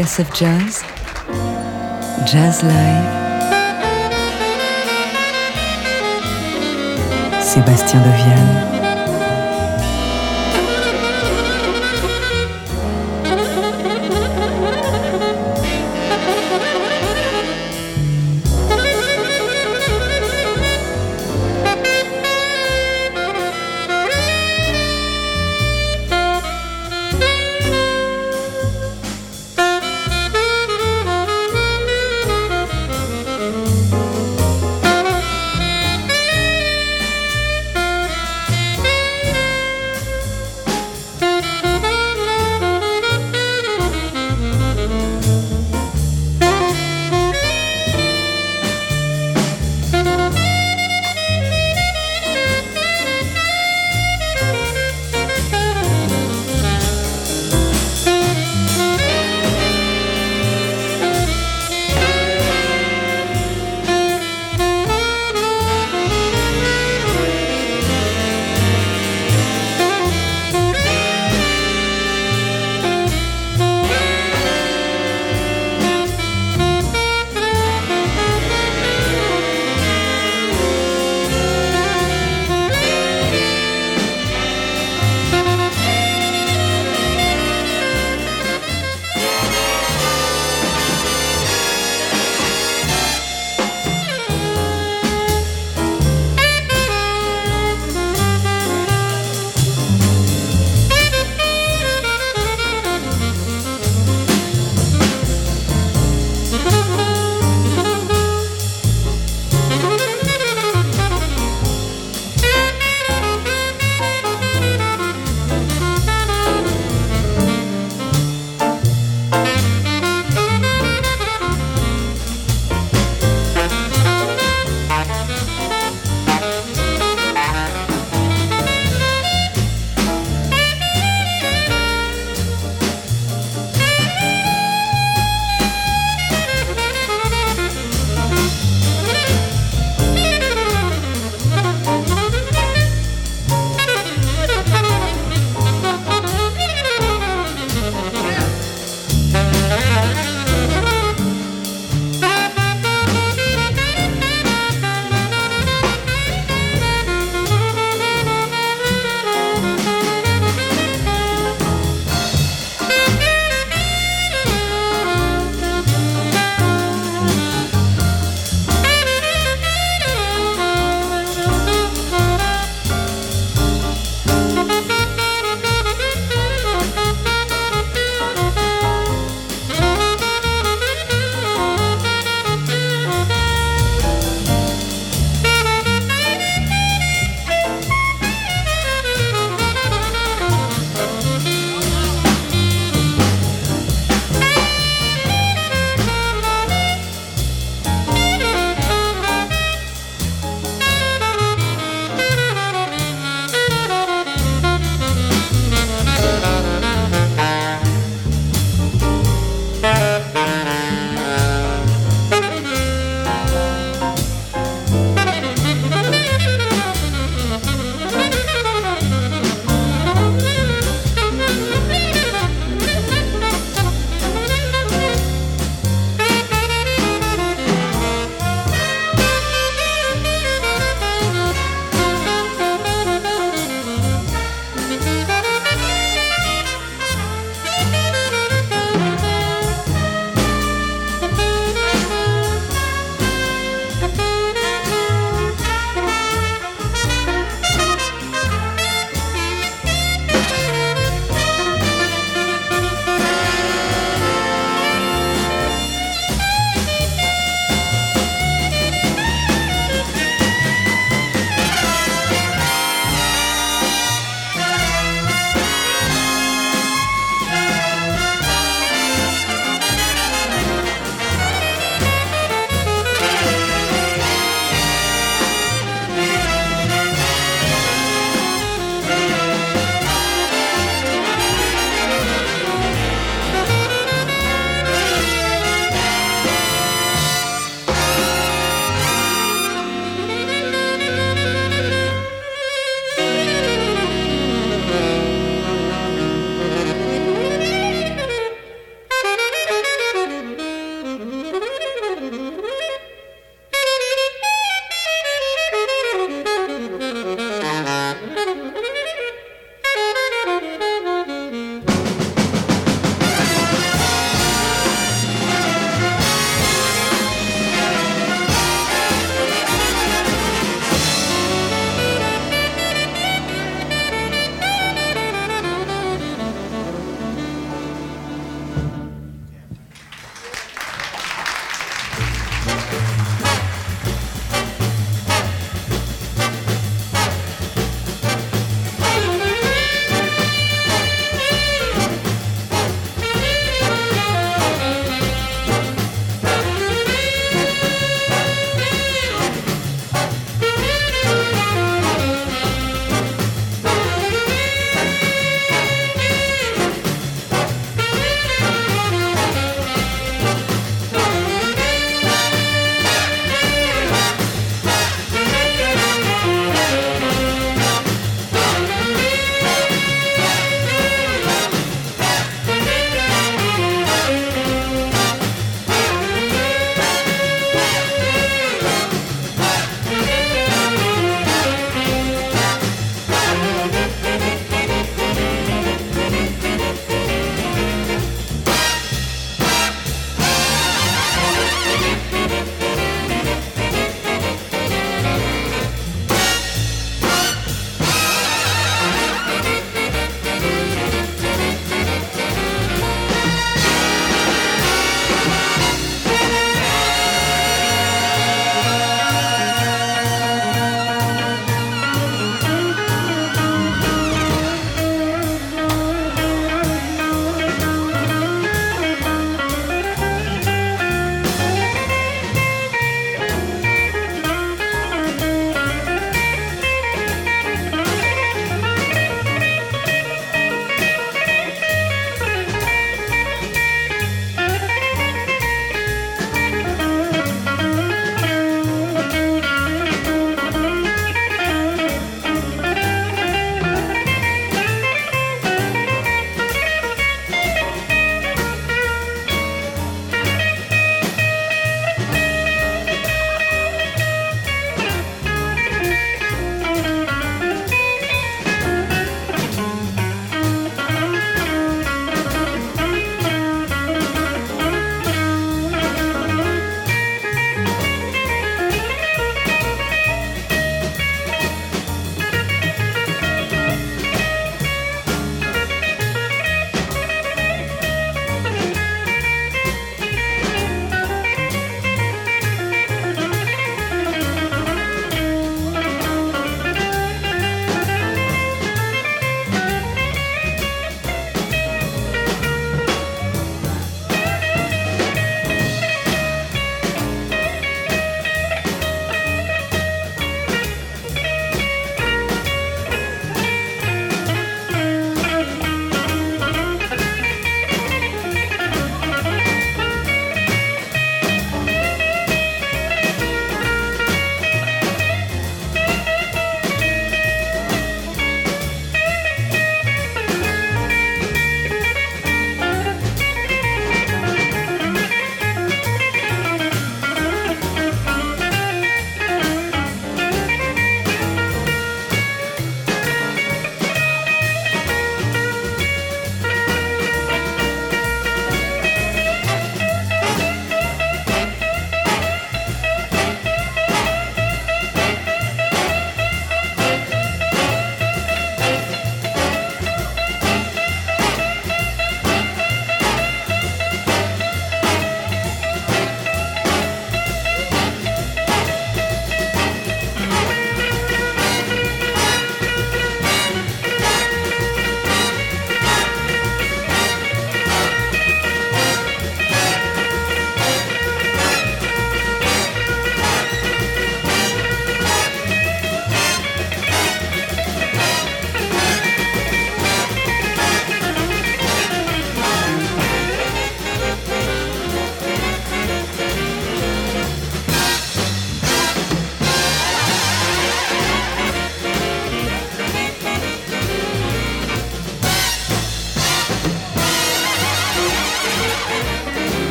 TSF Jazz, Jazz Live, Sébastien Devienne.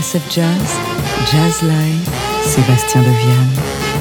Jazz, Jazz Live, Sébastien Devienne.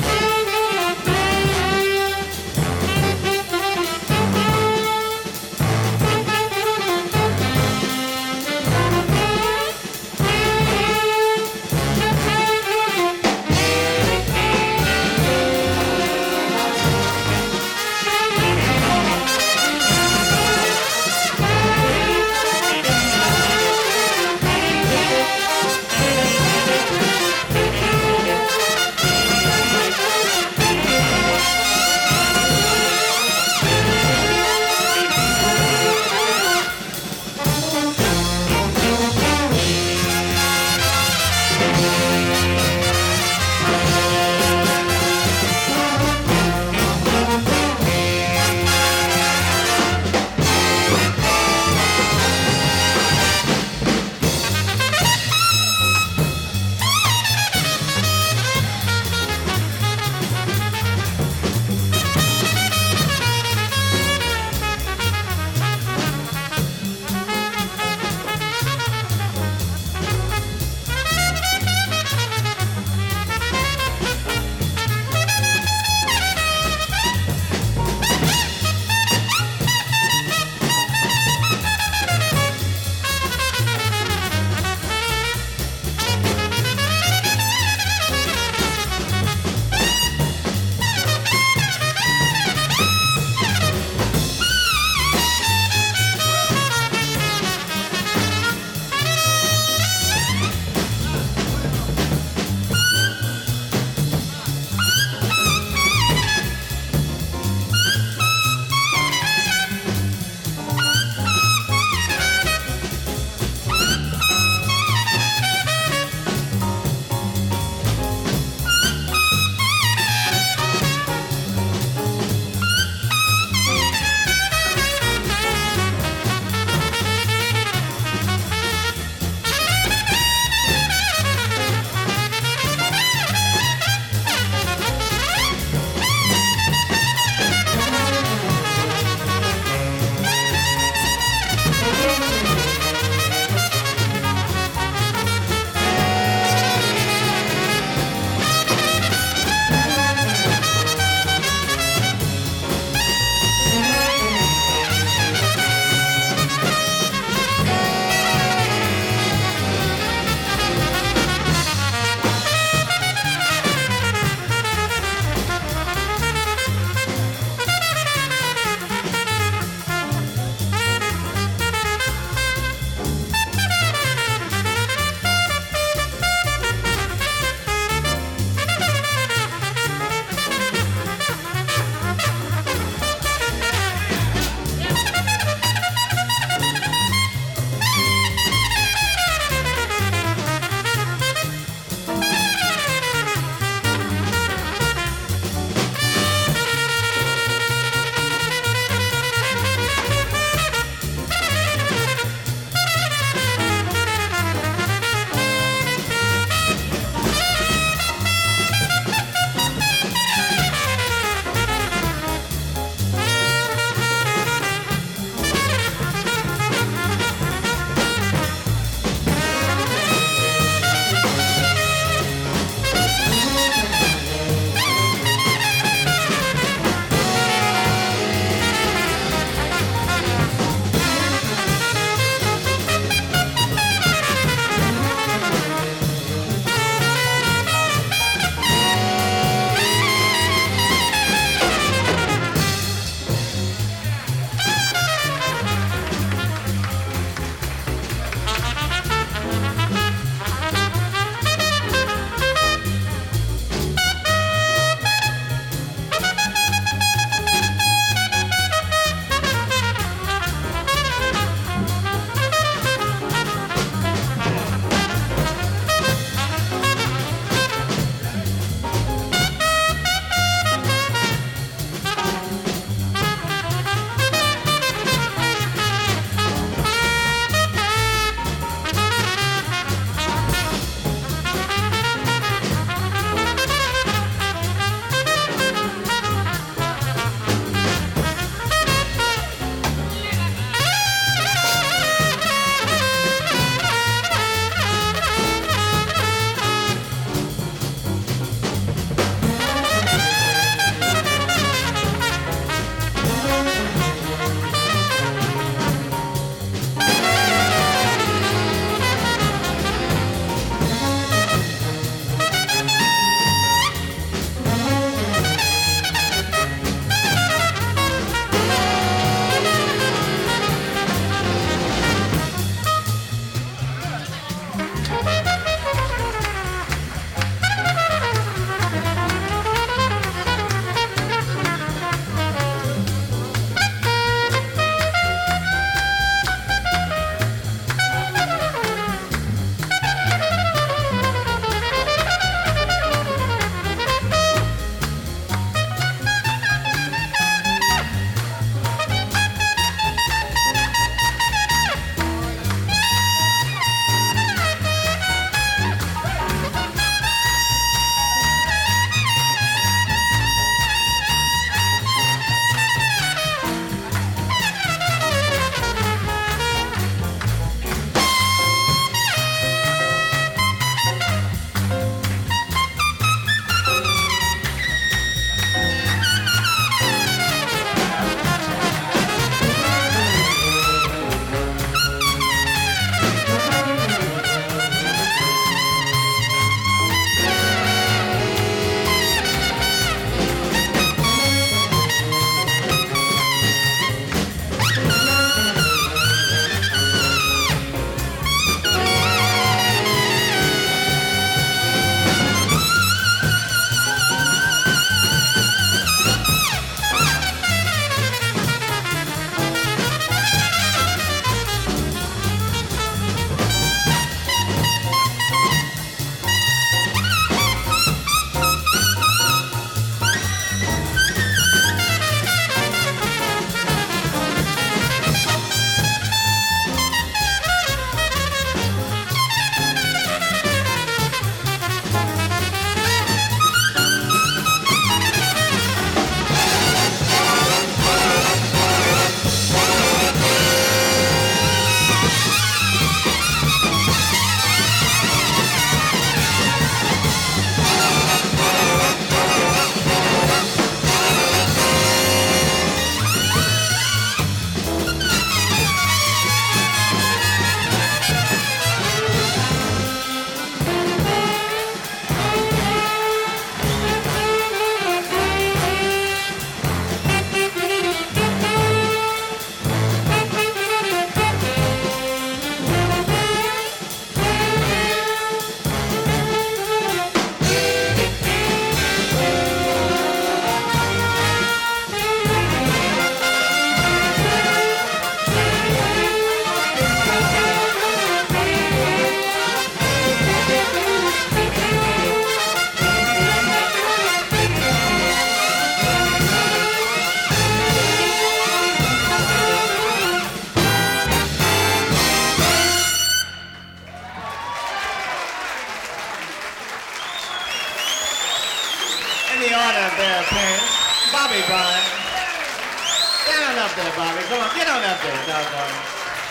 Up there, Bobby. Come on, get on up there, doggone.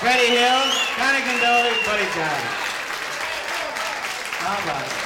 Freddie Hill, Connie Condoli, Buddy. How about it?